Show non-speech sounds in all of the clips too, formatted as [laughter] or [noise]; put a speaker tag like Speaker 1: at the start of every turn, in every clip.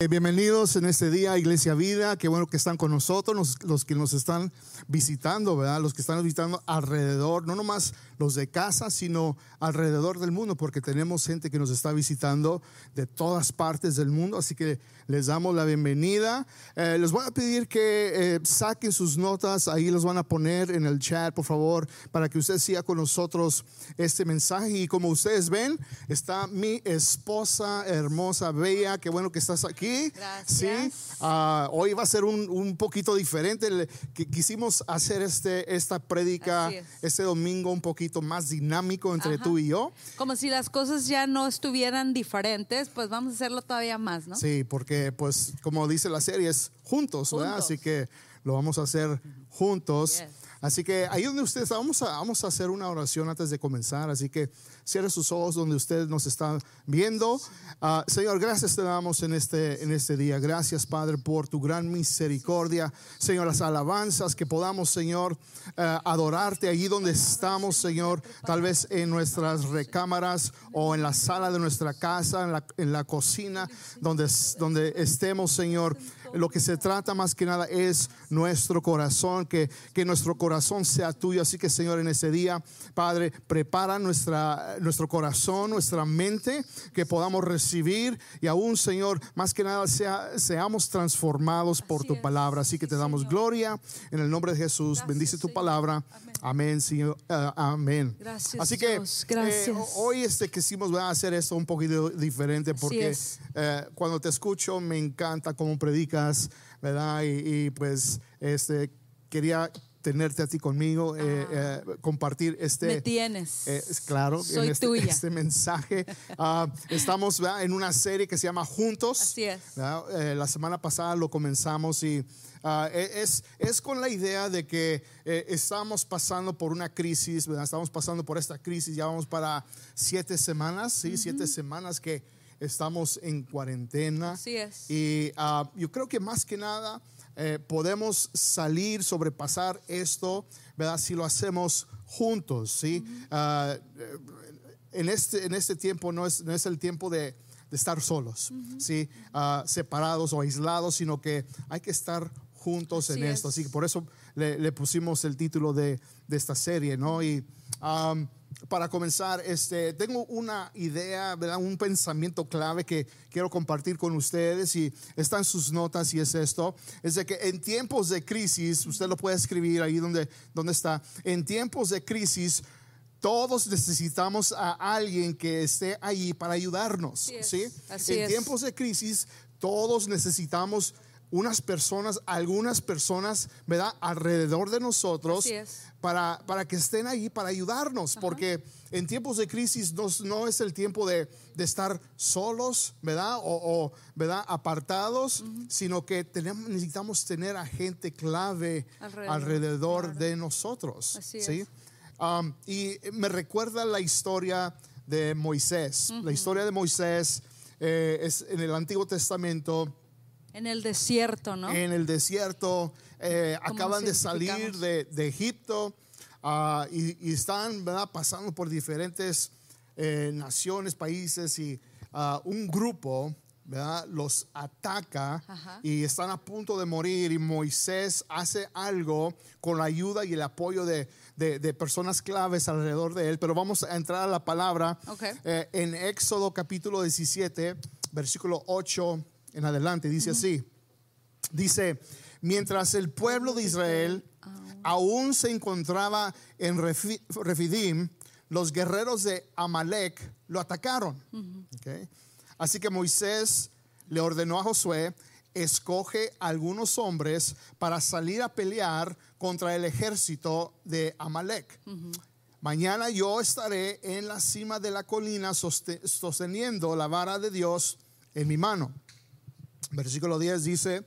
Speaker 1: Eh, bienvenidos en este día, Iglesia Vida. Qué bueno que están con nosotros, los, los, que nos están visitando, ¿verdad? Los que están visitando alrededor, no nomás los de casa, sino alrededor del mundo, porque tenemos gente que nos está visitando de todas partes del mundo. Así que les damos la bienvenida. Eh, les voy a pedir que eh, saquen sus notas, ahí los van a poner en el chat, por favor, para que usted siga con nosotros este mensaje. Y como ustedes ven, está mi esposa hermosa, bella. Qué bueno que estás aquí.
Speaker 2: Gracias.
Speaker 1: Sí. Ah, hoy va a ser un, un poquito diferente. Le- quisimos hacer este, esta prédica
Speaker 2: es.
Speaker 1: este domingo un poquito más dinámico entre
Speaker 2: Ajá.
Speaker 1: tú y yo.
Speaker 2: Como si las cosas ya no estuvieran diferentes, pues vamos a hacerlo todavía más, ¿no?
Speaker 1: Sí, porque pues como dice la serie es juntos, ¿verdad?
Speaker 2: Juntos.
Speaker 1: Así que lo vamos a hacer juntos.
Speaker 2: Yes.
Speaker 1: Así que ahí donde usted está, vamos a, vamos a hacer una oración antes de comenzar. Así que cierre sus ojos donde usted nos está viendo. Ah, Señor, gracias te damos en este, en este día. Gracias, Padre, por tu gran misericordia. Señor, las alabanzas que podamos, Señor, eh, adorarte allí donde estamos, Señor. Tal vez en nuestras recámaras o en la sala de nuestra casa, en la, en la cocina, donde, donde estemos, Señor. Lo que se trata más que nada es nuestro corazón, que, que nuestro corazón sea tuyo. Así que, Señor, en ese día, Padre, prepara nuestra, nuestro corazón, nuestra mente, que podamos recibir y aún, Señor, más que nada sea, seamos transformados por
Speaker 2: Así
Speaker 1: tu
Speaker 2: es.
Speaker 1: palabra. Así que te damos
Speaker 2: Señor.
Speaker 1: gloria en el nombre de Jesús.
Speaker 2: Gracias,
Speaker 1: Bendice tu
Speaker 2: Señor.
Speaker 1: palabra. Amén, Señor. Ah, amén.
Speaker 2: Gracias,
Speaker 1: Así que
Speaker 2: Dios. Gracias.
Speaker 1: eh, hoy este, quisimos hacer esto un poquito diferente porque eh, cuando te escucho me encanta cómo predicas, ¿verdad? Y, y, pues este, quería tenerte a ti conmigo, eh, eh, compartir este...
Speaker 2: Ah. Me tienes.
Speaker 1: eh, es claro,
Speaker 2: Soy
Speaker 1: en este,
Speaker 2: tuya.
Speaker 1: este mensaje. [laughs] Ah, estamos ¿verdad? en una serie que se llama Juntos.
Speaker 2: Así es.
Speaker 1: Eh, la semana pasada lo comenzamos y ah, e- es, es con la idea de que eh, estamos pasando por una crisis, ¿verdad? estamos pasando por esta crisis, ya vamos para siete semanas, ¿sí? siete semanas que estamos en cuarentena.
Speaker 2: Así es.
Speaker 1: Y ah, yo creo que más que nada eh, podemos salir, sobrepasar esto, ¿verdad? Si lo hacemos juntos, ¿sí? Eh, en, este, en este tiempo no es, no es el tiempo de, de estar solos, ¿sí? Ah, separados o aislados, sino que hay que estar juntos en
Speaker 2: Así
Speaker 1: esto.
Speaker 2: es.
Speaker 1: Así que por eso le, le pusimos el título de, de esta serie, ¿no? Y um, para comenzar, este, tengo una idea, ¿verdad? un pensamiento clave que quiero compartir con ustedes y está en sus notas y es esto, es de que en tiempos de crisis, usted lo puede escribir ahí donde, donde está, en tiempos de crisis, todos necesitamos a alguien que esté allí para ayudarnos. ¿sí? En tiempos de crisis, todos necesitamos unas personas, algunas personas, ¿verdad? Alrededor de nosotros para, para que estén ahí para ayudarnos, porque en tiempos de crisis no, no es el tiempo de, de estar solos, ¿verdad? O, o, ¿verdad? Apartados, sino que tenemos, necesitamos tener a gente clave alrededor,
Speaker 2: Alrededor, claro.
Speaker 1: de nosotros.
Speaker 2: Así
Speaker 1: ¿sí?
Speaker 2: es.
Speaker 1: Um, y me recuerda la historia de Moisés. La historia de Moisés eh, es en el Antiguo Testamento
Speaker 2: En el desierto, ¿no?
Speaker 1: en el desierto, eh,
Speaker 2: ¿Cómo
Speaker 1: acaban de salir de, de Egipto ah, y, y están ¿verdad? pasando por diferentes eh, naciones, países y ah, un grupo ¿verdad? los ataca
Speaker 2: Ajá.
Speaker 1: y están a punto de morir y Moisés hace algo con la ayuda y el apoyo de, de- de personas claves alrededor de él. Pero vamos a entrar a la palabra eh, en Éxodo capítulo 17, versículo 8 en adelante. Dice así. Dice, mientras el pueblo de Israel aún se encontraba en Refi- Refidim, los guerreros de Amalek lo atacaron. Así que Moisés le ordenó a Josué, escoge algunos hombres para salir a pelear contra el ejército de Amalek. Mañana yo estaré en la cima de la colina soste- sosteniendo la vara de Dios en mi mano. Versículo 10 dice,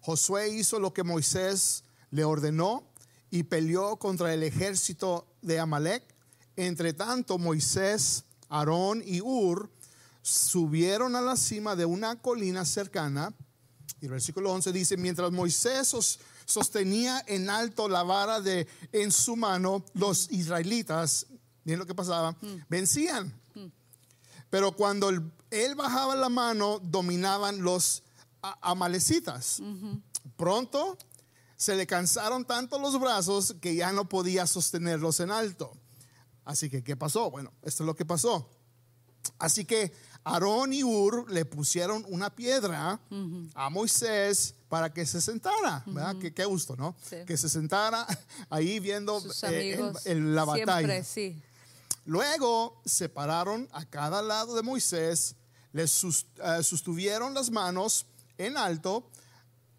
Speaker 1: Josué hizo lo que Moisés le ordenó y peleó contra el ejército de Amalek. Entre tanto, Moisés, Aarón y Ur subieron a la cima de una colina cercana. Y el versículo 11 dice, mientras Moisés sos- sostenía en alto la vara de en su mano, los israelitas, miren lo que pasaba, vencían. Pero cuando el- él bajaba la mano, dominaban los amalecitas. Pronto se le cansaron tanto los brazos que ya no podía sostenerlos en alto. Así que, ¿qué pasó? Bueno, esto es lo que pasó. Así que Aarón y Ur le pusieron una piedra a Moisés para que se sentara, ¿verdad? Qué, qué gusto, ¿no?
Speaker 2: Sí.
Speaker 1: Que se sentara [laughs] ahí viendo eh, el- la batalla.
Speaker 2: Siempre, sí.
Speaker 1: Luego separaron a cada lado de Moisés, le sus- eh, sostuvieron las manos en alto,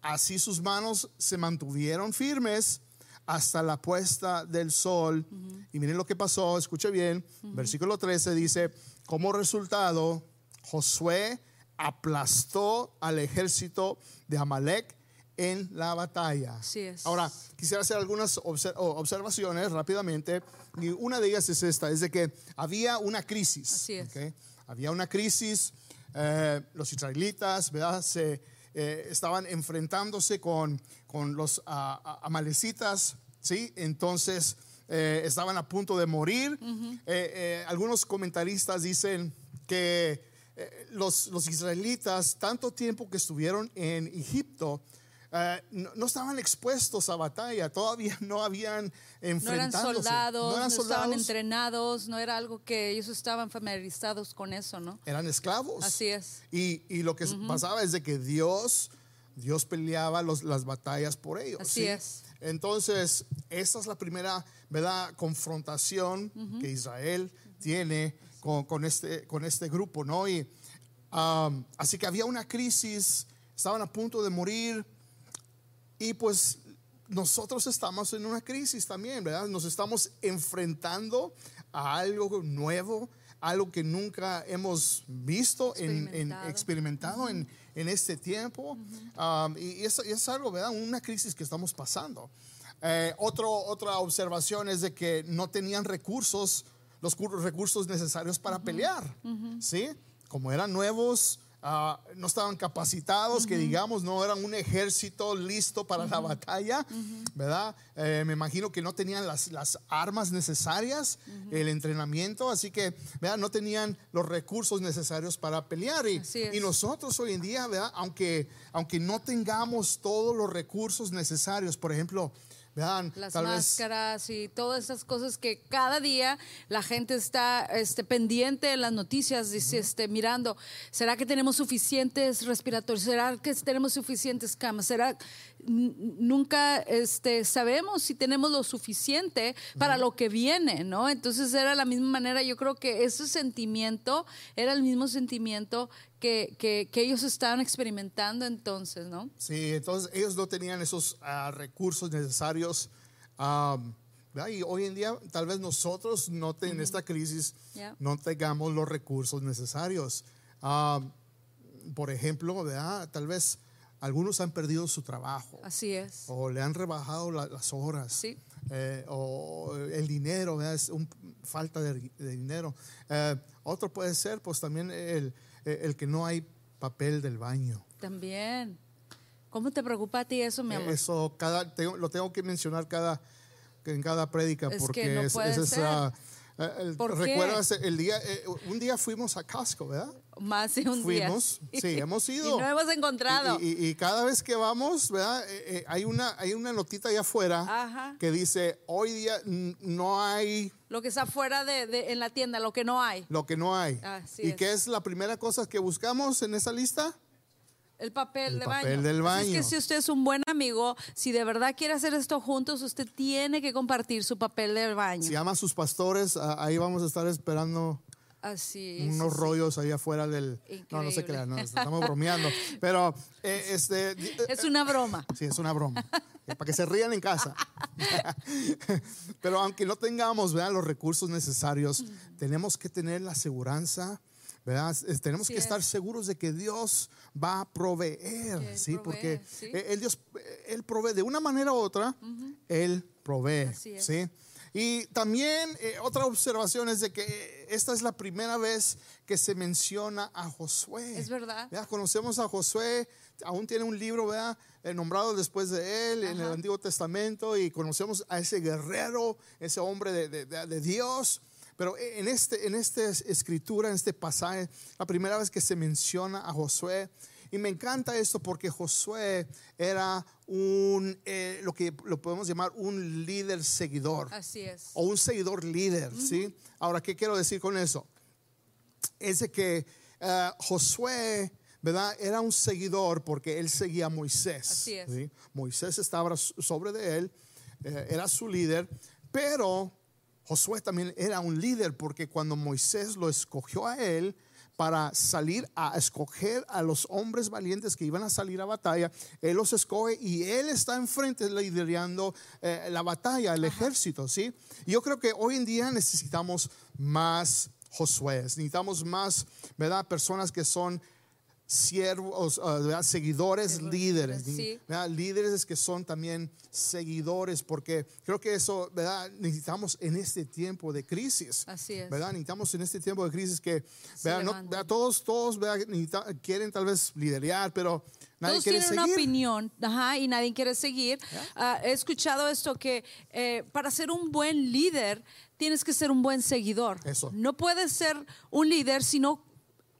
Speaker 1: así sus manos se mantuvieron firmes hasta la puesta del sol. Y miren lo que pasó, escuche bien, versículo 13 dice, como resultado, Josué aplastó al ejército de Amalek en la batalla.
Speaker 2: Así es.
Speaker 1: Ahora, quisiera hacer algunas observaciones rápidamente. Y una de ellas es esta, es de que había una crisis.
Speaker 2: Así es.
Speaker 1: Había una crisis. Eh, los israelitas, ¿verdad? Se, eh, estaban enfrentándose con, con los amalecitas, ¿sí? Entonces, eh, estaban a punto de morir. Algunos comentaristas dicen que los, los israelitas, tanto tiempo que estuvieron en Egipto, eh, no, no estaban expuestos a batalla, todavía [laughs] no habían
Speaker 2: No eran
Speaker 1: enfrentándose.
Speaker 2: soldados, no,
Speaker 1: eran
Speaker 2: estaban
Speaker 1: soldados,
Speaker 2: entrenados, no era algo que ellos estaban familiarizados con eso, ¿no?
Speaker 1: eran esclavos.
Speaker 2: Así es.
Speaker 1: Y, y lo que pasaba es de que Dios, Dios peleaba los- las batallas por ellos.
Speaker 2: Así
Speaker 1: ¿sí?
Speaker 2: es.
Speaker 1: Entonces, esta es la primera, ¿verdad? Confrontación que Israel tiene con, con este, con este grupo, ¿no? Y um, así que había una crisis, estaban a punto de morir y pues nosotros estamos en una crisis también, ¿verdad? Nos estamos enfrentando a algo nuevo, algo que nunca hemos visto, en, en-
Speaker 2: Experimentado.
Speaker 1: experimentado en, en este tiempo. Um, y es, es algo, ¿verdad? Una crisis que estamos pasando. Eh, otro, otra observación es de que no tenían recursos, los cur- recursos necesarios para pelear, ¿sí? Como eran nuevos, ah, no estaban capacitados, que digamos, no eran un ejército listo para la batalla, ¿verdad? Eh, me imagino que no tenían las, las armas necesarias, el entrenamiento, así que, ¿verdad? No tenían los recursos necesarios para pelear. Y, y nosotros hoy en día, ¿verdad? Aunque, aunque no tengamos todos los recursos necesarios, por ejemplo, vean,
Speaker 2: Las
Speaker 1: tal vez
Speaker 2: máscaras y todas esas cosas que cada día la gente está este, pendiente de las noticias, dice, este, mirando, ¿será que tenemos suficientes respiratorios? ¿Será que tenemos suficientes camas? ¿Será? Nunca este, sabemos si tenemos lo suficiente para lo que viene, ¿no? Entonces era la misma manera, yo creo que ese sentimiento era el mismo sentimiento que, que, que ellos estaban experimentando entonces, ¿no?
Speaker 1: Sí, entonces ellos no tenían esos ah, recursos necesarios. ¿verdad? y hoy en día, tal vez nosotros no en esta crisis no tengamos los recursos necesarios. Por ejemplo, ¿verdad? tal vez algunos han perdido su trabajo
Speaker 2: Así es.
Speaker 1: o le han rebajado la- las horas.
Speaker 2: Sí.
Speaker 1: eh, o el dinero, ¿verdad? es un, falta de, de dinero. Eh, otro puede ser, pues también el, el que no hay papel del baño.
Speaker 2: También. ¿Cómo te preocupa a ti eso, mi amor?
Speaker 1: Eso cada, tengo- lo tengo que mencionar cada, en cada prédica porque
Speaker 2: no
Speaker 1: es esa- eh, el-
Speaker 2: ¿Por qué?
Speaker 1: ¿Recuerdas el día? eh, un día fuimos a Costco, ¿verdad?
Speaker 2: Más de un
Speaker 1: Fuimos,
Speaker 2: día.
Speaker 1: sí, [laughs] hemos ido.
Speaker 2: Y no hemos encontrado.
Speaker 1: Y, y- y cada vez que vamos, ¿verdad? Eh, eh, hay, una, hay una notita allá afuera
Speaker 2: Ajá.
Speaker 1: que dice, hoy día no hay
Speaker 2: Lo que está fuera de, de- en la tienda, lo que no hay.
Speaker 1: lo que no hay.
Speaker 2: Así
Speaker 1: ¿Y
Speaker 2: es.
Speaker 1: qué es la primera cosa que buscamos en esa lista?
Speaker 2: El papel
Speaker 1: El
Speaker 2: de
Speaker 1: papel
Speaker 2: baño.
Speaker 1: del
Speaker 2: Así es
Speaker 1: baño.
Speaker 2: que si usted es un buen amigo, si de verdad quiere hacer esto juntos, usted tiene que compartir su papel del baño.
Speaker 1: Si llama a sus pastores, ahí vamos a estar esperando
Speaker 2: Así es.
Speaker 1: unos rollos ahí afuera del... No, no se
Speaker 2: Increíble.
Speaker 1: crean, no, estamos [laughs] bromeando. Pero, eh, este... eh,
Speaker 2: Es una broma.
Speaker 1: Sí, es una broma. [laughs] Eh, Para que se rían en casa. [laughs] Pero aunque no tengamos ¿verdad? los recursos necesarios, tenemos que tener la aseguranza, ¿verdad? Tenemos
Speaker 2: Así
Speaker 1: que estar
Speaker 2: es.
Speaker 1: seguros de que Dios va a proveer,
Speaker 2: Que Él
Speaker 1: ¿sí?
Speaker 2: provee,
Speaker 1: Porque
Speaker 2: sí.
Speaker 1: Él, Dios, Él provee de una manera u otra, Él provee,
Speaker 2: Así es.
Speaker 1: ¿sí? Y también eh, otra observación es de que eh, esta es la primera vez que se menciona a Josué.
Speaker 2: Es verdad.
Speaker 1: Ya conocemos a Josué, aún tiene un libro, ¿verdad? Eh, nombrado después de él en el
Speaker 2: Ajá.
Speaker 1: Antiguo Testamento y conocemos a ese guerrero, ese hombre de, de- de- de Dios. Pero en este, en esta escritura, en este pasaje, la primera vez que se menciona a Josué, y me encanta esto porque Josué era un, eh, lo que lo podemos llamar un líder seguidor.
Speaker 2: Así es.
Speaker 1: O un seguidor líder, ¿sí? Ahora, ¿qué quiero decir con eso? Es de que eh, Josué, ¿verdad? Era un seguidor porque él seguía a Moisés.
Speaker 2: Así es.
Speaker 1: ¿sí? Moisés estaba sobre de él, eh, era su líder, pero Josué también era un líder porque cuando Moisés lo escogió a él, para salir a escoger a los hombres valientes que iban a salir a batalla. Él los escoge y él está enfrente liderando eh, la batalla, el ejército, ¿sí? Yo creo que hoy en día necesitamos más Josué, necesitamos más, ¿verdad? Personas que son siervos, uh, ¿verdad? seguidores, líderes,
Speaker 2: sí.
Speaker 1: líderes que son también seguidores, porque creo que eso, ¿verdad? Necesitamos en este tiempo de crisis,
Speaker 2: Así es.
Speaker 1: ¿verdad? Necesitamos en este tiempo de crisis que. No- todos, todos, quieren tal vez liderar, pero nadie
Speaker 2: Todos
Speaker 1: quiere
Speaker 2: tienen una opinión, ajá, y nadie quiere seguir. Ah, he escuchado esto que eh, para ser un buen líder tienes que ser un buen seguidor.
Speaker 1: Eso.
Speaker 2: No puedes ser un líder si no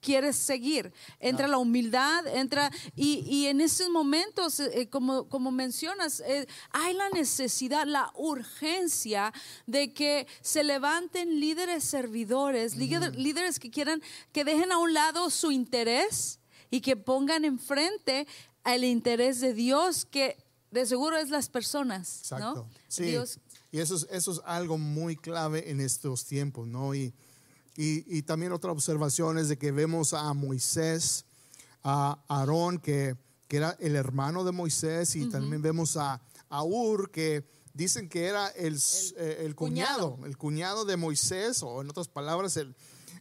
Speaker 2: quieres seguir. Entra la humildad, entra y, y en estos momentos, eh, como, como mencionas, eh, hay la necesidad, la urgencia de que se levanten líderes servidores, líder- líderes que quieran, que dejen a un lado su interés y que pongan enfrente el interés de Dios, que de seguro es las personas,
Speaker 1: Exacto.
Speaker 2: ¿no?
Speaker 1: Sí.
Speaker 2: Dios,
Speaker 1: Y eso es, eso es algo muy clave en estos tiempos, ¿no? Y, y, y también otra observación es de que vemos a Moisés, a Aarón, que, que era el hermano de Moisés, y también vemos a, a Ur, que dicen que era el, eh, el cuñado,
Speaker 2: cuñado.
Speaker 1: el cuñado de Moisés, o en otras palabras, el,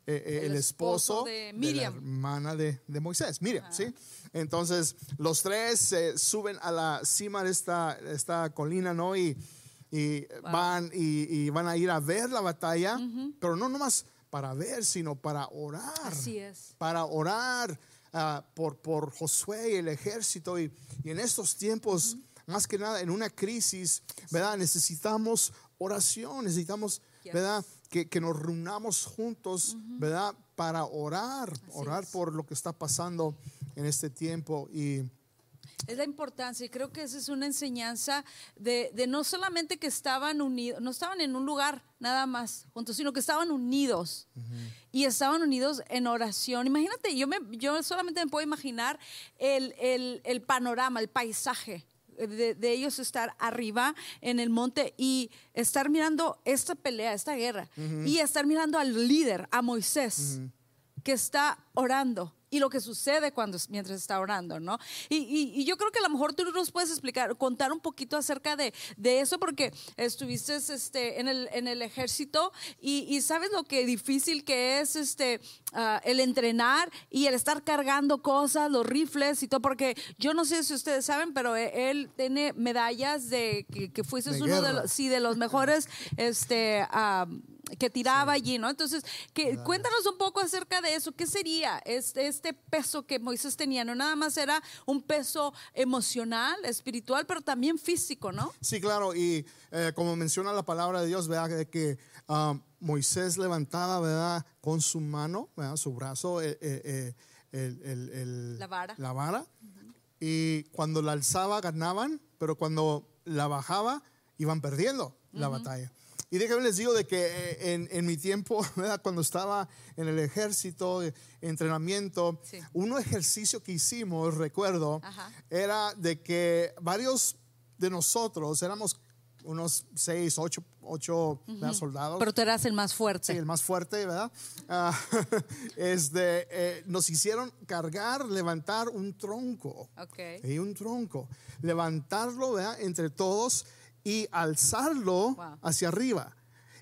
Speaker 1: eh, eh,
Speaker 2: El
Speaker 1: el
Speaker 2: esposo
Speaker 1: esposo,
Speaker 2: de
Speaker 1: la
Speaker 2: Miriam.
Speaker 1: hermana de, de Moisés, Miriam, ¿sí? Entonces, los tres eh, suben a la cima de esta, esta colina, ¿no? Y, y van, y, y van a ir a ver la batalla, pero no nomás para ver, sino para orar.
Speaker 2: así es.
Speaker 1: Para orar ah, por, por Josué y el ejército. Y, y en estos tiempos, más que nada, en una crisis, ¿verdad? Necesitamos oración, necesitamos,
Speaker 2: Yes.
Speaker 1: ¿verdad? Que, que nos reunamos juntos, ¿verdad? Para orar, orar
Speaker 2: es.
Speaker 1: por lo que está pasando en este tiempo. Y
Speaker 2: Es la importancia, y creo que esa es una enseñanza de, de no solamente que estaban unidos, no estaban en un lugar nada más juntos, sino que estaban unidos. Y estaban unidos en oración. Imagínate, yo, me, yo solamente me puedo imaginar el, el- el panorama, el paisaje. De, de ellos estar arriba en el monte y estar mirando esta pelea, esta guerra, y estar mirando al líder, a Moisés, que está orando y lo que sucede cuando mientras está orando, ¿no? Y, y- y yo creo que a lo mejor tú nos puedes explicar, contar un poquito acerca de, de eso, porque estuviste este, en, el, en el ejército y, y sabes lo que difícil que es este, ah, el entrenar y el estar cargando cosas, los rifles y todo, porque yo no sé si ustedes saben, pero e- él tiene medallas de que, que fuiste
Speaker 1: De
Speaker 2: uno de los, sí, de los mejores este, ah, que tiraba allí, ¿no? Entonces, que, cuéntanos un poco acerca de eso. ¿Qué sería este, este peso que Moisés tenía? No nada más era un peso emocional, espiritual, pero también físico, ¿no?
Speaker 1: Sí, claro, y eh, como menciona la palabra de Dios, ¿verdad? De que ah, Moisés levantaba, ¿verdad? Con su mano, ¿verdad? Su brazo, eh, eh, eh, el, el- el-
Speaker 2: La vara.
Speaker 1: la vara, y cuando la alzaba ganaban, pero cuando la bajaba iban perdiendo la batalla. Y déjenme les digo de que eh, en, en mi tiempo, [laughs] ¿verdad? cuando estaba en el ejército, eh, entrenamiento,
Speaker 2: Sí.
Speaker 1: un ejercicio que hicimos, recuerdo,
Speaker 2: Ajá.
Speaker 1: era de que varios de nosotros éramos unos seis, ocho, ocho soldados.
Speaker 2: Pero tú eras el más fuerte.
Speaker 1: Sí, el más fuerte, ¿verdad? Ah, [laughs] este, eh, nos hicieron cargar, levantar un tronco.
Speaker 2: Ok.
Speaker 1: Y un tronco. Levantarlo, ¿verdad? Entre todos y alzarlo
Speaker 2: Wow.
Speaker 1: hacia arriba.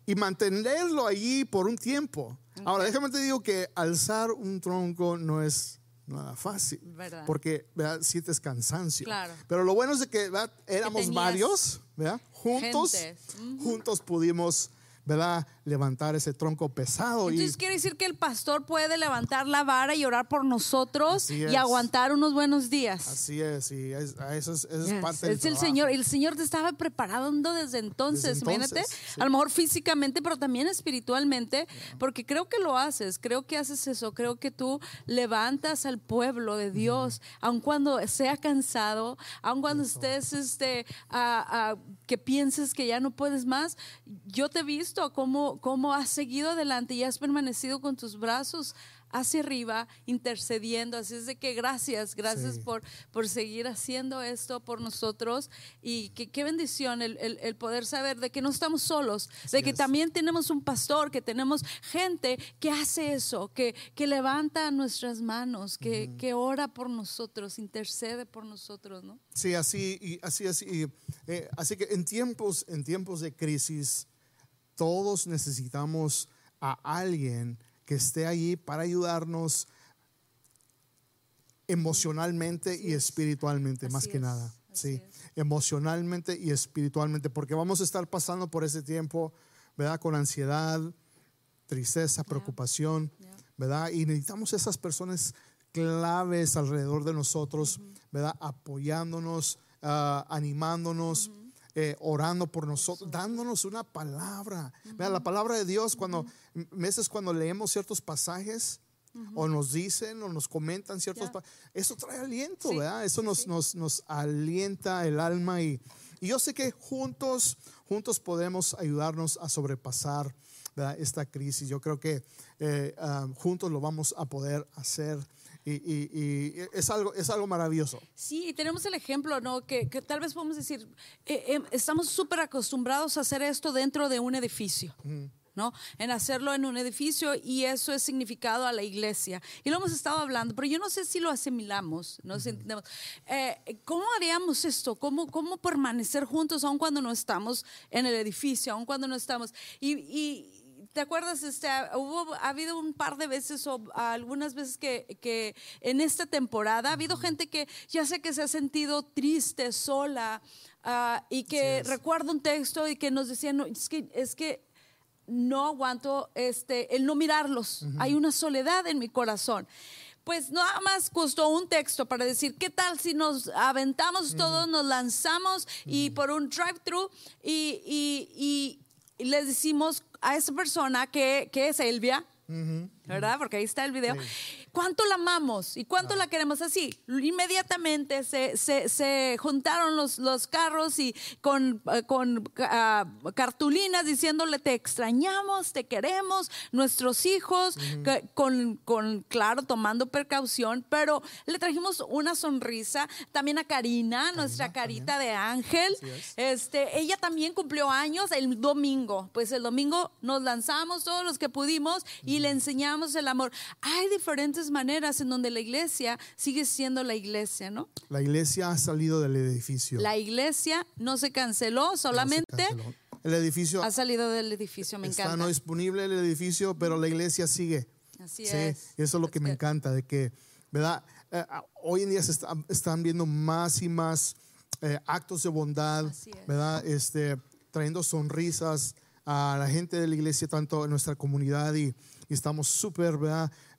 Speaker 1: Y mantenerlo allí por un tiempo. Ahora, déjame te digo que alzar un tronco no es nada fácil.
Speaker 2: ¿Verdad?
Speaker 1: Porque, ¿verdad? Sientes cansancio.
Speaker 2: Claro.
Speaker 1: Pero lo bueno es de que, ¿verdad? Éramos
Speaker 2: tenías
Speaker 1: varios, ¿verdad? Juntos,
Speaker 2: Gentes.
Speaker 1: Juntos pudimos, ¿verdad? Levantar ese tronco pesado.
Speaker 2: Entonces
Speaker 1: y,
Speaker 2: quiere decir que el pastor puede levantar la vara y orar por nosotros y
Speaker 1: es.
Speaker 2: aguantar unos buenos días.
Speaker 1: así es, y es- eso es, eso es
Speaker 2: Yes.
Speaker 1: parte del
Speaker 2: Es el
Speaker 1: trabajo.
Speaker 2: Señor, el Señor te estaba preparando desde entonces,
Speaker 1: Desde
Speaker 2: imagínate,
Speaker 1: entonces, sí.
Speaker 2: a lo mejor físicamente, pero también espiritualmente, porque creo que lo haces, creo que haces eso, creo que tú levantas al pueblo de Dios, aun cuando sea cansado, aun cuando estés, este, a- a- que pienses que ya no puedes más, yo te he visto cómo, cómo has seguido adelante y has permanecido con tus brazos hacia arriba, intercediendo. Así es de que gracias, gracias
Speaker 1: Sí.
Speaker 2: por, por seguir haciendo esto por nosotros y que qué bendición el, el- el poder saber de que no estamos solos, de que
Speaker 1: es.
Speaker 2: también tenemos un pastor, que tenemos gente que hace eso, que, que levanta nuestras manos, que, que ora por nosotros, intercede por nosotros, ¿no?
Speaker 1: Sí, así, y así, así. eh, así que en tiempos, en tiempos de crisis, todos necesitamos a alguien que esté allí para ayudarnos emocionalmente y espiritualmente, más
Speaker 2: Así
Speaker 1: que
Speaker 2: es,
Speaker 1: nada.
Speaker 2: así
Speaker 1: Sí, emocionalmente y espiritualmente, porque vamos a estar pasando por ese tiempo, ¿verdad? Con ansiedad, tristeza, preocupación,
Speaker 2: Yeah.
Speaker 1: ¿verdad? Y necesitamos esas personas claves alrededor de nosotros, ¿verdad? Apoyándonos, ah, animándonos, eh, orando por nosotros, dándonos una palabra. La palabra de Dios, cuando, m- veces cuando leemos ciertos pasajes, o nos dicen o nos comentan ciertos
Speaker 2: Ya.
Speaker 1: pa- eso trae aliento,
Speaker 2: Sí,
Speaker 1: ¿verdad? Eso nos,
Speaker 2: sí.
Speaker 1: nos, nos alienta el alma y, y yo sé que juntos, juntos podemos ayudarnos a sobrepasar ¿verdad? esta crisis. Yo creo que eh, ah, juntos lo vamos a poder hacer y, y- y es, algo, es algo maravilloso.
Speaker 2: Sí, y tenemos el ejemplo, ¿no? Que, que tal vez podemos decir, eh, eh, estamos súper acostumbrados a hacer esto dentro de un edificio. ¿no? En hacerlo en un edificio y eso es significado a la iglesia. Y lo hemos estado hablando, pero yo no sé si lo asimilamos, no sé. Eh, ¿Cómo haríamos esto? ¿Cómo, ¿Cómo permanecer juntos aun cuando no estamos en el edificio, aun cuando no estamos? Y, y ¿Te acuerdas? Este, hubo, ha habido un par de veces o algunas veces que, que en esta temporada ha habido gente que ya sé que se ha sentido triste, sola, ah, y que
Speaker 1: es.
Speaker 2: recuerdo un texto y que nos decían, no, es que, es que no aguanto este, el no mirarlos. Hay una soledad en mi corazón. Pues nada más costó un texto para decir, ¿qué tal si nos aventamos todos, nos lanzamos y por un drive-thru y, y- y les decimos a esa persona que, que es Elvia, ¿verdad? Porque ahí está el video. ¿Cuánto la amamos y cuánto la queremos así? Inmediatamente se, se- se juntaron los, los carros y con, eh, con ah, cartulinas diciéndole te extrañamos, te queremos, nuestros hijos, que- con, con, claro, tomando precaución, pero le trajimos una sonrisa también a Karina, nuestra carita de ángel.
Speaker 1: Es.
Speaker 2: Este, ella también cumplió años el domingo. Pues el domingo nos lanzamos todos los que pudimos y le enseñamos el amor. Hay diferentes maneras en donde la iglesia sigue siendo la iglesia, ¿no?
Speaker 1: La iglesia ha salido del edificio.
Speaker 2: La iglesia no se canceló,
Speaker 1: No se
Speaker 2: solamente
Speaker 1: canceló. El edificio
Speaker 2: ha salido del edificio. Me
Speaker 1: está
Speaker 2: encanta.
Speaker 1: no disponible el edificio, pero la iglesia sigue.
Speaker 2: Así
Speaker 1: Sí,
Speaker 2: es.
Speaker 1: Eso es lo que me
Speaker 2: good.
Speaker 1: encanta, de que, ¿verdad? Eh, ah, hoy en día se está- están viendo más y más eh, actos de bondad,
Speaker 2: es.
Speaker 1: ¿verdad? Este, trayendo sonrisas a la gente de la iglesia, tanto en nuestra comunidad y, y estamos súper.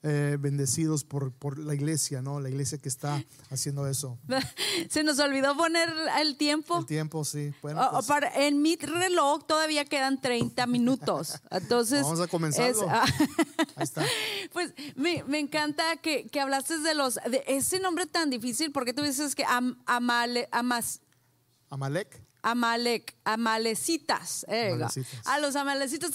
Speaker 1: Eh, bendecidos por, por la iglesia, ¿no? La iglesia que está haciendo eso. [laughs]
Speaker 2: Se nos olvidó poner el tiempo.
Speaker 1: El tiempo, sí. Bueno,
Speaker 2: O-
Speaker 1: pues,
Speaker 2: para- en mi reloj todavía quedan 30 minutos. Entonces,
Speaker 1: Vamos a comenzarlo.
Speaker 2: es- [laughs] ah,
Speaker 1: ahí está.
Speaker 2: Pues me, me encanta que, que hablaste de los de ese nombre tan difícil, porque tú dices que am, amale, amas,
Speaker 1: Amalek.
Speaker 2: Amalek, Amalecitas, eh,
Speaker 1: Amalecitas.
Speaker 2: a los Amalecitas.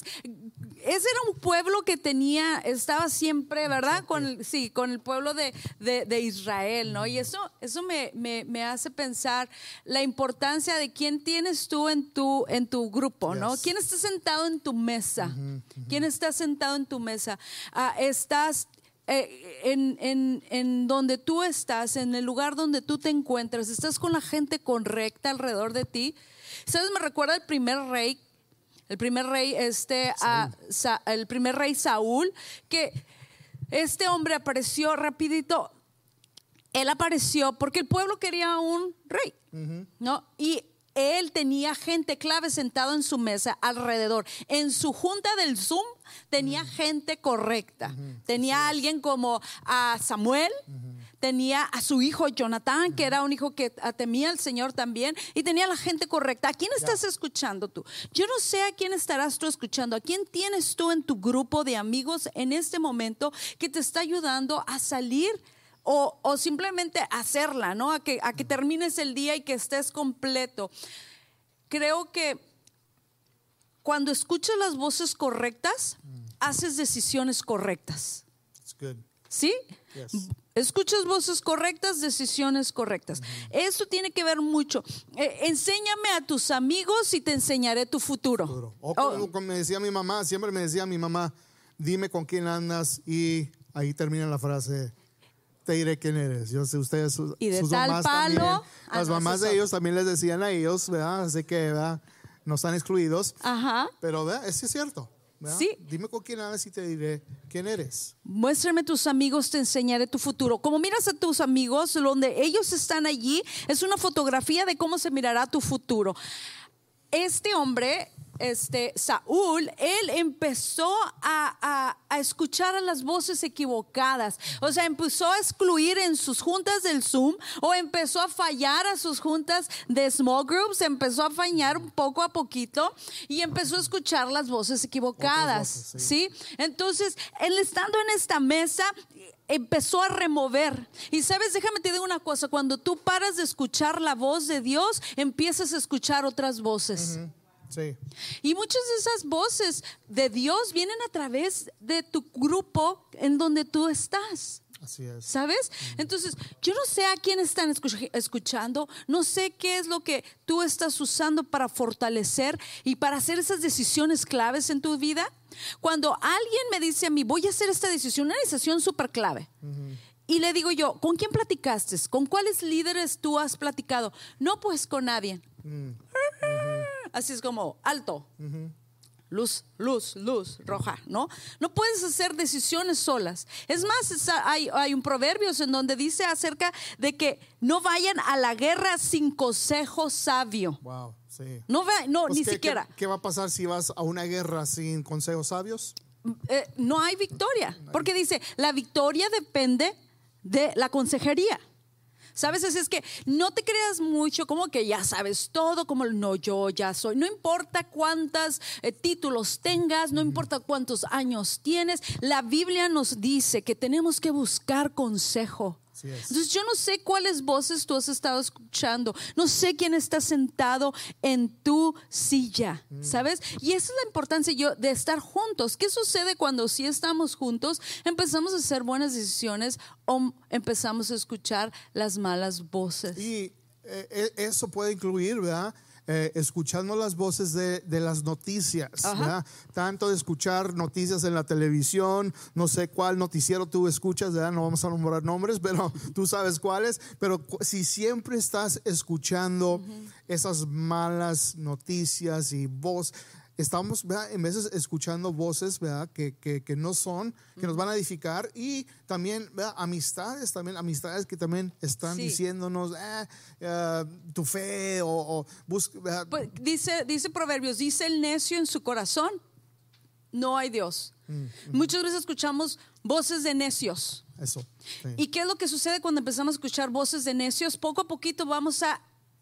Speaker 2: Ese era un pueblo que tenía, estaba siempre, ¿verdad? Con el, sí, con el pueblo de, de- de Israel, ¿no? Y eso, eso me, me- me hace pensar la importancia de quién tienes tú en tu, en tu grupo, ¿no?
Speaker 1: Yes.
Speaker 2: ¿Quién está sentado en tu mesa? ¿Quién está sentado en tu mesa? Ah, estás eh, en, en- en donde tú estás, en el lugar donde tú te encuentras, estás con la gente correcta alrededor de ti. ¿Sabes? Me recuerda el primer rey, el primer rey, este, Sa- el primer rey Saúl, que este hombre apareció rapidito. Él apareció porque el pueblo quería un rey, ¿no? Y él tenía gente clave sentado en su mesa alrededor. En su junta del Zoom tenía gente correcta. Tenía a alguien como a Samuel, tenía a su hijo Jonathan, que era un hijo que temía al Señor también, y tenía a la gente correcta. ¿A quién estás escuchando tú? Yo no sé a quién estarás tú escuchando, a quién tienes tú en tu grupo de amigos en este momento que te está ayudando a salir. O, o simplemente hacerla, ¿no? A que, a que termines el día y que estés completo. Creo que cuando escuchas las voces correctas, haces decisiones correctas. ¿Sí?
Speaker 1: Yes.
Speaker 2: Escuchas voces correctas, decisiones correctas. Esto tiene que ver mucho. Eh, enséñame a tus amigos y te enseñaré tu futuro.
Speaker 1: O
Speaker 2: Oh,
Speaker 1: como, me decía mi mamá, siempre me decía mi mamá, dime con quién andas y ahí termina la frase. Te diré quién eres. Yo sé, ustedes, sus,
Speaker 2: Y de
Speaker 1: sus
Speaker 2: tal
Speaker 1: mamás
Speaker 2: palo,
Speaker 1: también,
Speaker 2: ah,
Speaker 1: las mamás de ellos también les decían a ellos, ¿verdad? Así que, ¿verdad? No están excluidos.
Speaker 2: Ajá.
Speaker 1: Pero, ¿verdad? Es cierto. ¿verdad?
Speaker 2: Sí.
Speaker 1: Dime con quién andas y te diré quién eres.
Speaker 2: Muéstrame tus amigos, te enseñaré tu futuro. Como miras a tus amigos, donde ellos están allí, es una fotografía de cómo se mirará tu futuro. Este hombre, este Saúl, él empezó a, a- a escuchar a las voces equivocadas. O sea, empezó a excluir en sus juntas del Zoom o empezó a fallar a sus juntas de small groups, empezó a fallar poco a poquito y empezó a escuchar las voces equivocadas.
Speaker 1: Otras voces, sí.
Speaker 2: ¿sí? Entonces, él estando en esta mesa, empezó a remover. Y sabes, déjame te digo una cosa, cuando tú paras de escuchar la voz de Dios, empiezas a escuchar otras voces.
Speaker 1: Sí.
Speaker 2: Y muchas de esas voces de Dios vienen a través de tu grupo en donde tú estás.
Speaker 1: Así es.
Speaker 2: ¿Sabes? Entonces, yo no sé a quién están escuch- escuchando, no sé qué es lo que tú estás usando para fortalecer y para hacer esas decisiones claves en tu vida. Cuando alguien me dice a mí, voy a hacer esta decisión, una decisión súper clave. Y le digo yo, ¿con quién platicaste? ¿Con cuáles líderes tú has platicado? No, pues con nadie. Así es como, alto. Luz, luz, luz roja, ¿no? No puedes hacer decisiones solas. Es más, hay, hay un proverbio en donde dice acerca de que no vayan a la guerra sin consejo sabio.
Speaker 1: Wow. Sí.
Speaker 2: No, va- no
Speaker 1: Pues,
Speaker 2: ni
Speaker 1: ¿qué-
Speaker 2: siquiera.
Speaker 1: ¿qué, qué va a pasar si vas a una guerra sin consejos sabios?
Speaker 2: Eh, no hay victoria. Porque dice, la victoria depende de la consejería. ¿Sabes? Así es que no te creas mucho como que ya sabes todo, como no, yo ya soy. No importa cuántos títulos tengas, no importa cuántos años tienes, la Biblia nos dice que tenemos que buscar consejo. Entonces yo no sé cuáles voces tú has estado escuchando, no sé quién está sentado en tu silla, ¿sabes? Y esa es la importancia yo de estar juntos. ¿Qué sucede cuando sí estamos juntos? Empezamos a hacer buenas decisiones o empezamos a escuchar las malas voces.
Speaker 1: Y eh, eh, eso puede incluir, ¿verdad? Eh, escuchando las voces de, de las noticias. ¿verdad? Tanto de escuchar noticias en la televisión, no sé cuál noticiero tú escuchas, ¿verdad? No vamos a nombrar nombres, pero [laughs] tú sabes cuáles. Pero si siempre estás escuchando esas malas noticias y voz, estamos, ¿verdad? En veces escuchando voces, ¿verdad? Que, que, que no son, que nos van a edificar y también, ¿verdad? Amistades, también amistades que también están
Speaker 2: Sí.
Speaker 1: diciéndonos "Ah, ah, tu fe o, o busca.
Speaker 2: Pues, dice, dice Proverbios, dice el necio en su corazón, no hay Dios. Muchas veces escuchamos voces de necios.
Speaker 1: eso. sí.
Speaker 2: ¿Y qué es lo que sucede cuando empezamos a escuchar voces de necios? Poco a poquito vamos a,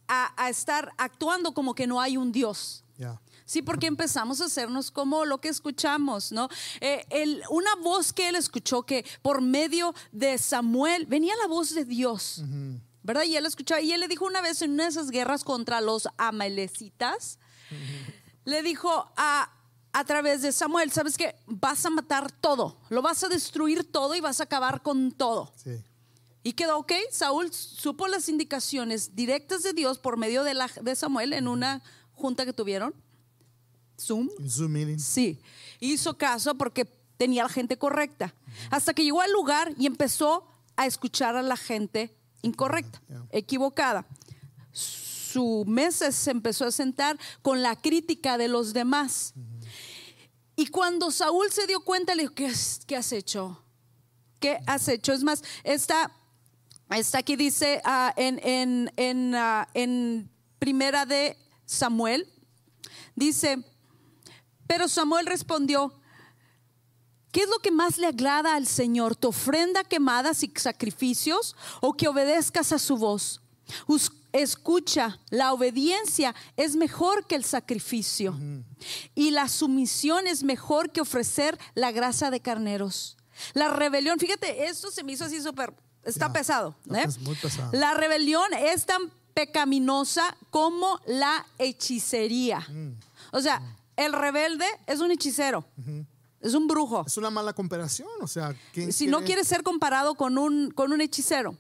Speaker 2: a- a estar actuando como que no hay un Dios.
Speaker 1: Ya.
Speaker 2: Sí, porque empezamos a hacernos como lo que escuchamos, ¿no? Eh, el- una voz que él escuchó que por medio de Samuel venía la voz de Dios, ¿verdad? Y él escuchaba, y él le dijo una vez en una de esas guerras contra los amalecitas, le dijo a, a través de Samuel, ¿sabes qué? Vas a matar todo, lo vas a destruir todo y vas a acabar con todo.
Speaker 1: Sí.
Speaker 2: Y quedó ok. Saúl supo las indicaciones directas de Dios por medio de, la, de Samuel en una junta que tuvieron. Zoom.
Speaker 1: Zoom meeting.
Speaker 2: Sí. Hizo caso porque tenía la gente correcta. Hasta que llegó al lugar y empezó a escuchar a la gente incorrecta, equivocada. Su mesa se empezó a sentar con la crítica de los demás. Y cuando Saúl se dio cuenta, le dijo, ¿qué, has- qué has hecho? ¿Qué has hecho? Es más, esta, esta aquí dice ah, en, en, en, ah, en primera de Samuel, dice, pero Samuel respondió, ¿qué es lo que más le agrada al Señor? ¿Tu ofrenda quemadas y sacrificios o que obedezcas a su voz? Escucha, la obediencia es mejor que el sacrificio y la sumisión es mejor que ofrecer la grasa de carneros. La rebelión, fíjate, esto se me hizo así súper, está pesado. ¿eh?
Speaker 1: pes- muy pesado.
Speaker 2: La rebelión es tan pecaminosa como la hechicería.
Speaker 1: Mm.
Speaker 2: O sea, el rebelde es un hechicero, es un brujo.
Speaker 1: Es una mala comparación, o sea, ¿quién
Speaker 2: Si no
Speaker 1: quiere-
Speaker 2: quieres ser comparado con un, con un hechicero,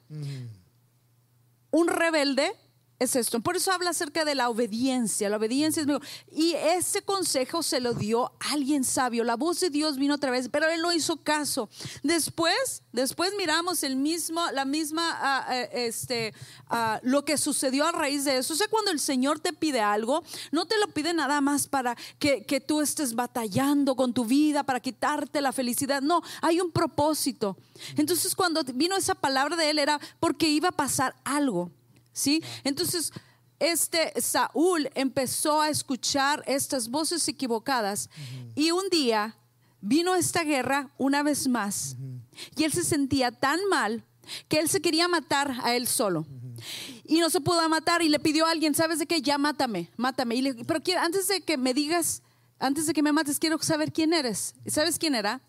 Speaker 2: un rebelde es esto. Por eso habla acerca de la obediencia. La obediencia es mejor. Y ese consejo se lo dio alguien sabio. La voz de Dios vino otra vez, pero él no hizo caso. Después, después miramos el mismo, la misma, ah, eh, este, ah, lo que sucedió a raíz de eso. O sea, cuando el Señor te pide algo, no te lo pide nada más para que, que tú estés batallando con tu vida, para quitarte la felicidad. No, hay un propósito. Entonces, cuando vino esa palabra de él, era porque iba a pasar algo. ¿Sí? Entonces, este Saúl empezó a escuchar estas voces equivocadas y un día vino esta guerra una vez más y él se sentía tan mal que él se quería matar a él solo. Y no se pudo matar y le pidió a alguien, ¿sabes de qué? Ya mátame, mátame. Y le- pero quiero- antes de que me digas, antes de que me mates, quiero saber quién eres. ¿Y ¿Sabes quién era?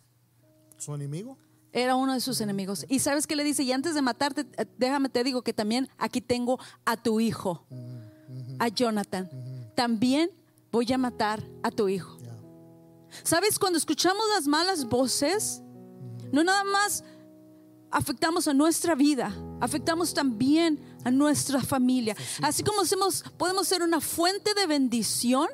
Speaker 1: ¿Su enemigo?
Speaker 2: Era uno de sus enemigos. ¿Y sabes qué le dice? Y antes de matarte, eh, déjame te digo que también aquí tengo a tu hijo, a Jonathan. También voy a matar a tu hijo. ¿Sabes? Cuando escuchamos las malas voces, no nada más afectamos a nuestra vida, afectamos también a nuestra familia. Así como hacemos, podemos ser una fuente de bendición,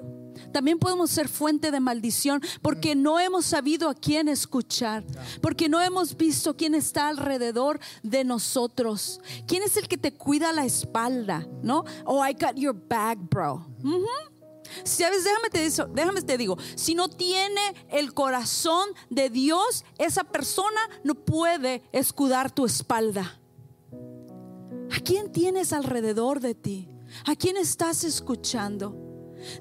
Speaker 2: también podemos ser fuente de maldición porque no hemos sabido a quién escuchar, porque no hemos visto quién está alrededor de nosotros. ¿Quién es el que te cuida la espalda? ¿No? Oh, I got your back, bro. ¿Sabes? Déjame te, digo, déjame te digo, si no tiene el corazón de Dios, esa persona no puede escudar tu espalda. ¿A quién tienes alrededor de ti? ¿A quién estás escuchando?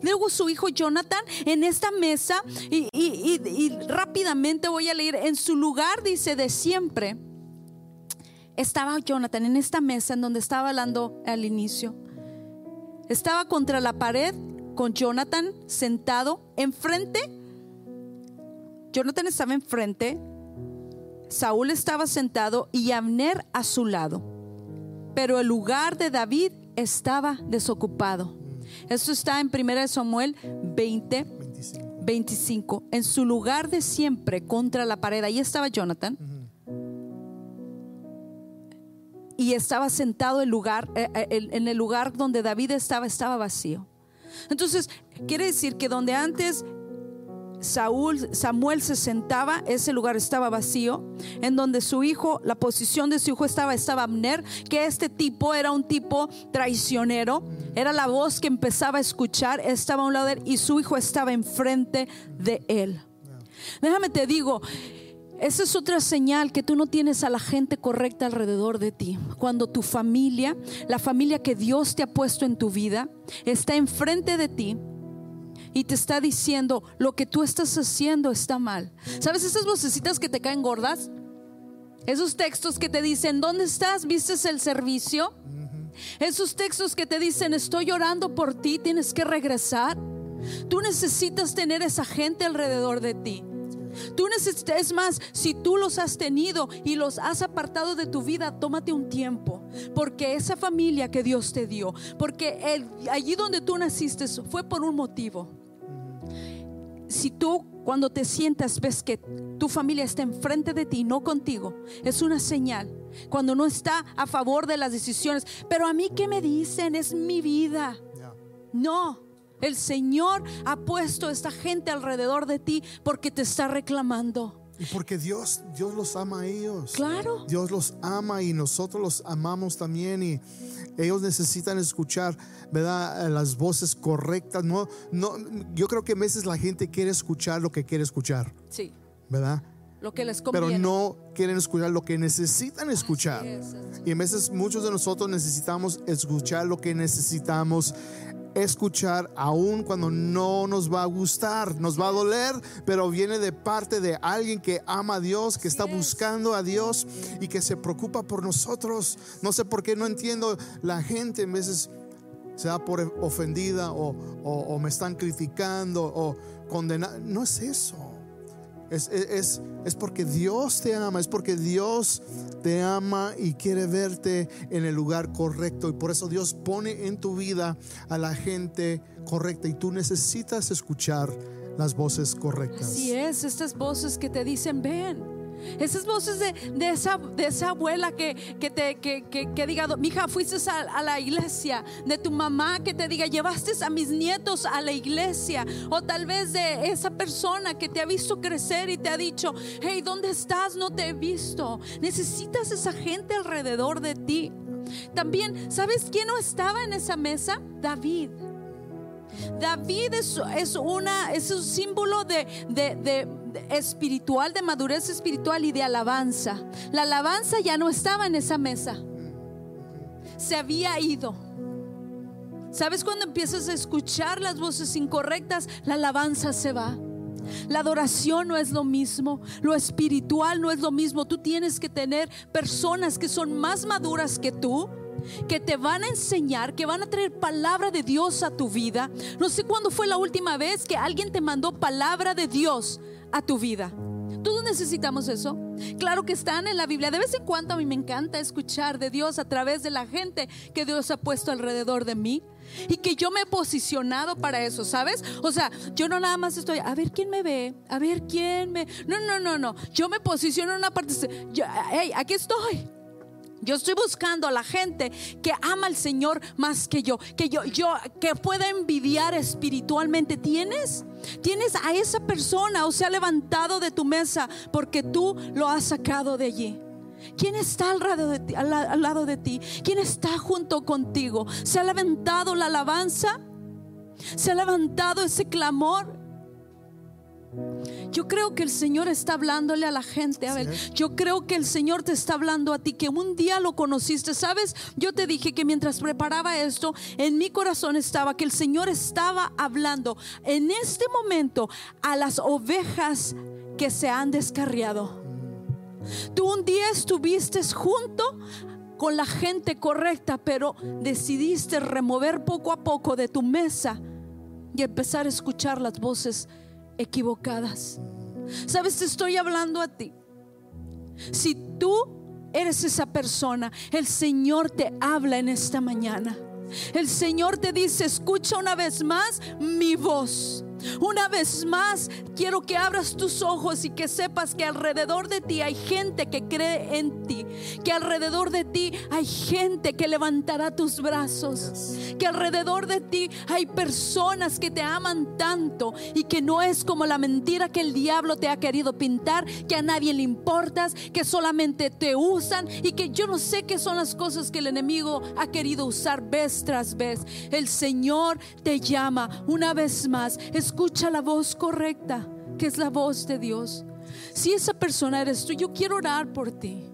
Speaker 2: Luego su hijo Jonathan en esta mesa y, rápidamente voy a leer, en su lugar dice de siempre, estaba Jonathan en esta mesa en donde estaba hablando al inicio. Estaba contra la pared con Jonathan sentado enfrente. Jonathan estaba enfrente, Saúl estaba sentado y Abner a su lado. Pero el lugar de David estaba desocupado. Esto está en 1 Samuel 20,
Speaker 1: 25.
Speaker 2: 25. En su lugar de siempre contra la pared. Ahí estaba Jonathan. Y estaba sentado el lugar, eh, eh, en el lugar donde David estaba, estaba vacío. Entonces, quiere decir que donde antes Saúl, Samuel se sentaba, ese lugar estaba vacío, en donde su hijo, la posición de su hijo estaba, estaba Abner, que este tipo era un tipo traicionero, era la voz que empezaba a escuchar, estaba a un lado de él y su hijo estaba enfrente de él. Déjame te digo, esa es otra señal que tú no tienes a la gente correcta alrededor de ti. Cuando tu familia, la familia que Dios te ha puesto en tu vida, está enfrente de ti y te está diciendo lo que tú estás haciendo está mal. ¿Sabes esas vocecitas que te caen gordas? Esos textos que te dicen, ¿dónde estás? ¿Vistes el servicio? Esos textos que te dicen, estoy orando por ti, tienes que regresar. Tú necesitas tener esa gente alrededor de ti. Tú necesitas, es más, si tú los has tenido y los has apartado de tu vida, tómate un tiempo, porque esa familia que Dios te dio, porque el- allí donde tú naciste fue por un motivo. Si tú cuando te sientas ves que tu familia está enfrente de ti, no contigo, es una señal. Cuando no está a favor de las decisiones, pero a mí qué me dicen, es mi vida. No, el Señor ha puesto esta gente alrededor de ti porque te está reclamando.
Speaker 1: Y porque Dios, Dios los ama a ellos.
Speaker 2: Claro.
Speaker 1: Dios los ama y nosotros los amamos también y ellos necesitan escuchar, ¿verdad? Las voces correctas. No, no, yo creo que a veces la gente quiere escuchar lo que quiere escuchar,
Speaker 2: Sí,
Speaker 1: ¿verdad?
Speaker 2: lo que les
Speaker 1: Pero
Speaker 2: conviene.
Speaker 1: no quieren escuchar lo que necesitan escuchar.
Speaker 2: es, así
Speaker 1: Y a veces muchos de nosotros necesitamos escuchar lo que necesitamos escuchar aun cuando no nos va a gustar, nos va a doler, pero viene de parte de alguien que ama a Dios, que está buscando a Dios y que se preocupa por nosotros. No sé por qué no entiendo la gente en veces se da por ofendida o, o me están criticando o condenando. No es eso. Es, es, es, porque Dios te ama, es porque Dios te ama y quiere verte en el lugar correcto. Y por eso Dios pone en tu vida a la gente correcta y tú necesitas escuchar las voces correctas.
Speaker 2: Así es, estas voces que te dicen, ven esas voces de, de, esa, de esa abuela que, que te que, que, que diga, mija, fuiste a, la iglesia. De tu mamá que te diga, llevaste a mis nietos a la iglesia. O tal vez de esa persona que te ha visto crecer y te ha dicho, hey, ¿dónde estás? No te he visto. Necesitas esa gente alrededor de ti. También, ¿sabes quién no estaba en esa mesa? David. David es, es, una, es un símbolo de espiritual, de madurez espiritual y de alabanza. La alabanza ya no estaba en esa mesa. Se había ido. ¿Sabes cuando empiezas a escuchar las voces incorrectas? La alabanza se va. La adoración no es lo mismo, lo espiritual no es lo mismo. Tú tienes que tener personas que son más maduras que tú, que te van a enseñar, que van a traer palabra de Dios a tu vida. No sé cuándo fue la última vez que alguien te mandó palabra de Dios a tu vida. Todos necesitamos eso. Claro que están en la Biblia. De vez en cuando a mí me encanta escuchar de Dios a través de la gente que Dios ha puesto alrededor de mí. Y que yo me he posicionado para eso, ¿sabes? O sea, yo no nada más estoy, a ver quién me ve, a ver quién me... No, no, no, no. Yo me posiciono en una parte, yo, hey, aquí estoy. Yo estoy buscando a la gente que ama al Señor más que yo, que yo, yo, que pueda envidiar espiritualmente. ¿Tienes? Tienes a esa persona o se ha levantado de tu mesa porque tú lo has sacado de allí. ¿Quién está al lado, de ti? ¿Quién está junto contigo? ¿Se ha levantado la alabanza? ¿Se ha levantado ese clamor? Yo creo que el Señor está hablándole a la gente. A ver, yo creo que el Señor te está hablando a ti, que un día lo conociste. ¿Sabes? Yo te dije que mientras preparaba esto, en mi corazón estaba que el Señor estaba hablando en este momento a las ovejas que se han descarriado. Tú un día estuviste junto con la gente correcta, pero decidiste remover poco a poco de tu mesa y empezar a escuchar las voces equivocadas. Sabes, te estoy hablando a ti. Si tú eres esa persona, el Señor te habla en esta mañana. El Señor te dice, escucha una vez más mi voz. Una vez más, quiero que abras tus ojos y que sepas que alrededor de ti hay gente que cree en ti, que alrededor de ti hay gente que levantará tus brazos, que alrededor de ti hay personas que te aman tanto y que no es como la mentira que el diablo te ha querido pintar, que a nadie le importas, que solamente te usan y que yo no sé qué son las cosas que el enemigo ha querido usar vez tras vez. El Señor te llama una vez más. Escucha la voz correcta, que es la voz de Dios. Si esa persona eres tú, yo quiero orar por ti.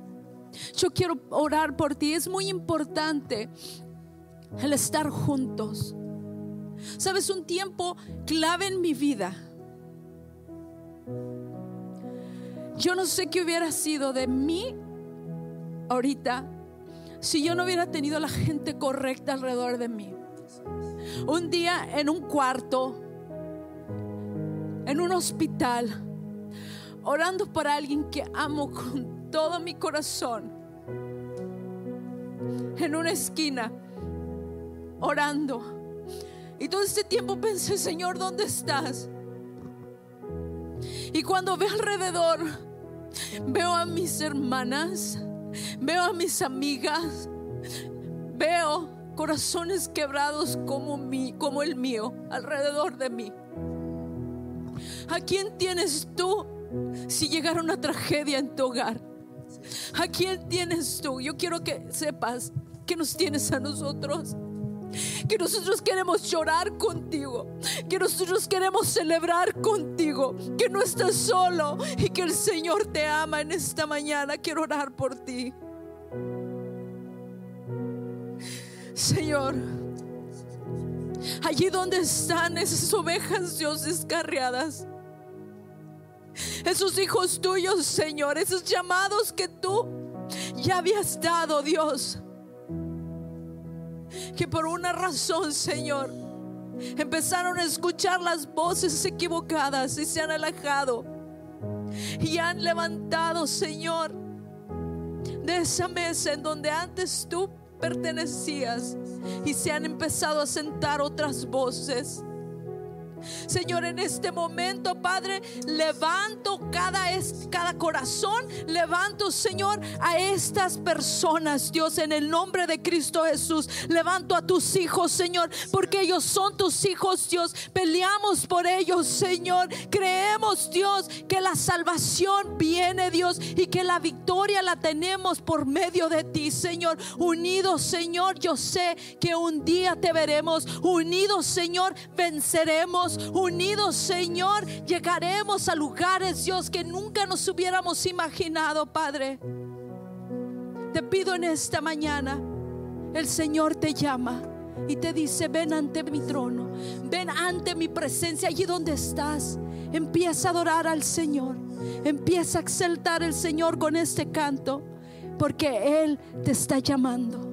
Speaker 2: Yo quiero orar por ti. Es muy importante el estar juntos. Sabes, un tiempo clave en mi vida. Yo no sé qué hubiera sido de mí ahorita si yo no hubiera tenido la gente correcta alrededor de mí. Un día en un cuarto, en un hospital, orando por alguien que amo con todo mi corazón, en una esquina, orando. Y todo este tiempo pensé, Señor, ¿dónde estás? Y cuando veo alrededor, veo a mis hermanas, veo a mis amigas, veo corazones quebrados como, mi, como el mío alrededor de mí. ¿A quién tienes tú si llegara una tragedia en tu hogar? ¿A quién tienes tú? Yo quiero que sepas que nos tienes a nosotros. Que nosotros queremos llorar contigo. Que nosotros queremos celebrar contigo. Que no estás solo y que el Señor te ama en esta mañana. Quiero orar por ti. Señor, Allí donde están esas ovejas, Dios, descarriadas. Esos hijos tuyos, Señor, esos llamados que tú ya habías dado, Dios. Que por una razón, Señor, empezaron a escuchar las voces equivocadas y se han alejado. Y han levantado, Señor, de esa mesa en donde antes tú pertenecías y se han empezado a sentar otras voces. Señor, en este momento, Padre, levanto cada, cada corazón, levanto, Señor, a estas personas, Dios, en el nombre de Cristo Jesús. Levanto a tus hijos, Señor, porque ellos son tus hijos, Dios. Peleamos por ellos, Señor. Creemos, Dios, que la salvación viene, Dios, y que la victoria la tenemos por medio de ti, Señor. Unidos, Señor, yo sé que un día te veremos. Unidos, Señor, venceremos unidos, Señor, llegaremos a lugares, Dios, que nunca nos hubiéramos imaginado, Padre. Te pido en esta mañana, el Señor te llama y te dice, ven ante mi trono, ven ante mi presencia, allí donde estás. Empieza a adorar al Señor, empieza a exaltar al Señor con este canto, porque Él te está llamando.